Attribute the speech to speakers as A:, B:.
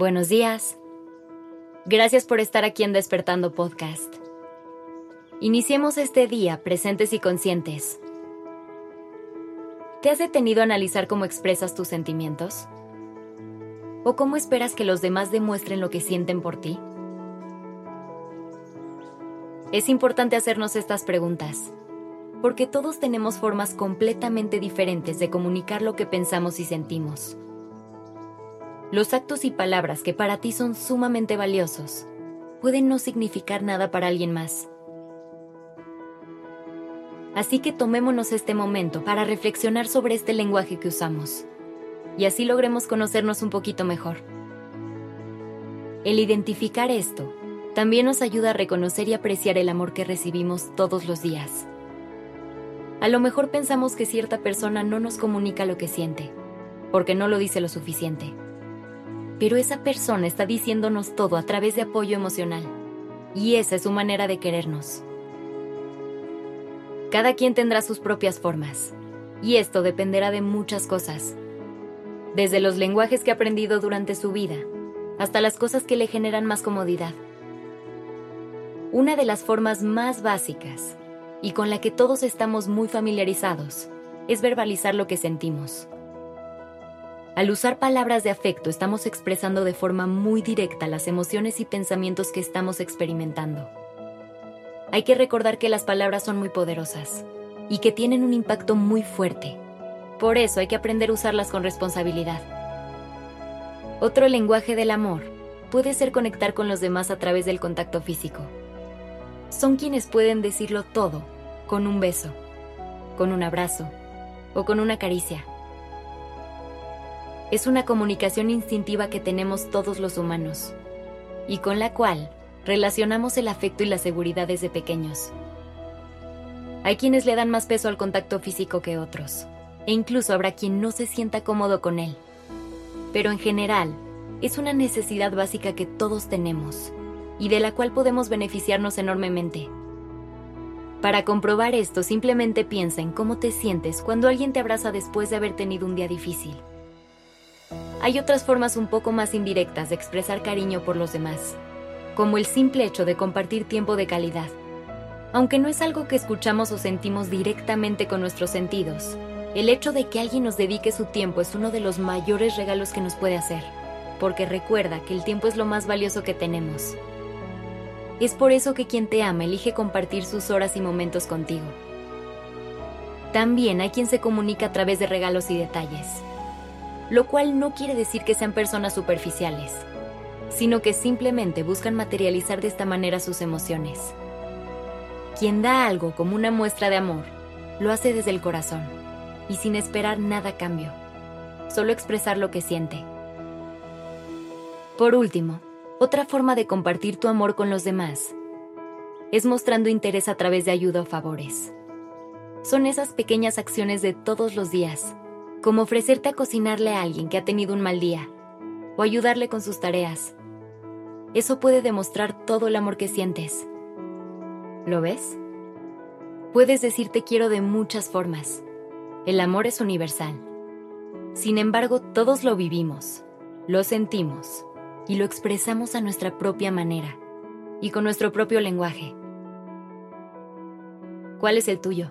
A: Buenos días. Gracias por estar aquí en Despertando Podcast. Iniciemos este día presentes y conscientes. ¿Te has detenido a analizar cómo expresas tus sentimientos? ¿O cómo esperas que los demás demuestren lo que sienten por ti? Es importante hacernos estas preguntas, porque todos tenemos formas completamente diferentes de comunicar lo que pensamos y sentimos. Los actos y palabras que para ti son sumamente valiosos pueden no significar nada para alguien más. Así que tomémonos este momento para reflexionar sobre este lenguaje que usamos y así logremos conocernos un poquito mejor. El identificar esto también nos ayuda a reconocer y apreciar el amor que recibimos todos los días. A lo mejor pensamos que cierta persona no nos comunica lo que siente, porque no lo dice lo suficiente pero esa persona está diciéndonos todo a través de apoyo emocional. Y esa es su manera de querernos. Cada quien tendrá sus propias formas, y esto dependerá de muchas cosas. Desde los lenguajes que ha aprendido durante su vida, hasta las cosas que le generan más comodidad. Una de las formas más básicas, y con la que todos estamos muy familiarizados, es verbalizar lo que sentimos. Al usar palabras de afecto estamos expresando de forma muy directa las emociones y pensamientos que estamos experimentando. Hay que recordar que las palabras son muy poderosas y que tienen un impacto muy fuerte. Por eso hay que aprender a usarlas con responsabilidad. Otro lenguaje del amor puede ser conectar con los demás a través del contacto físico. Son quienes pueden decirlo todo con un beso, con un abrazo o con una caricia es una comunicación instintiva que tenemos todos los humanos y con la cual relacionamos el afecto y la seguridad desde pequeños. Hay quienes le dan más peso al contacto físico que otros, e incluso habrá quien no se sienta cómodo con él. Pero en general, es una necesidad básica que todos tenemos y de la cual podemos beneficiarnos enormemente. Para comprobar esto, simplemente piensa en cómo te sientes cuando alguien te abraza después de haber tenido un día difícil hay otras formas un poco más indirectas de expresar cariño por los demás, como el simple hecho de compartir tiempo de calidad. Aunque no es algo que escuchamos o sentimos directamente con nuestros sentidos, el hecho de que alguien nos dedique su tiempo es uno de los mayores regalos que nos puede hacer, porque recuerda que el tiempo es lo más valioso que tenemos. Es por eso que quien te ama elige compartir sus horas y momentos contigo. También hay quien se comunica a través de regalos y detalles lo cual no quiere decir que sean personas superficiales, sino que simplemente buscan materializar de esta manera sus emociones. Quien da algo como una muestra de amor, lo hace desde el corazón y sin esperar nada cambio, solo expresar lo que siente. Por último, otra forma de compartir tu amor con los demás es mostrando interés a través de ayuda o favores. Son esas pequeñas acciones de todos los días como ofrecerte a cocinarle a alguien que ha tenido un mal día o ayudarle con sus tareas. Eso puede demostrar todo el amor que sientes. ¿Lo ves? Puedes decir te quiero de muchas formas. El amor es universal. Sin embargo, todos lo vivimos, lo sentimos y lo expresamos a nuestra propia manera y con nuestro propio lenguaje. ¿Cuál es el tuyo?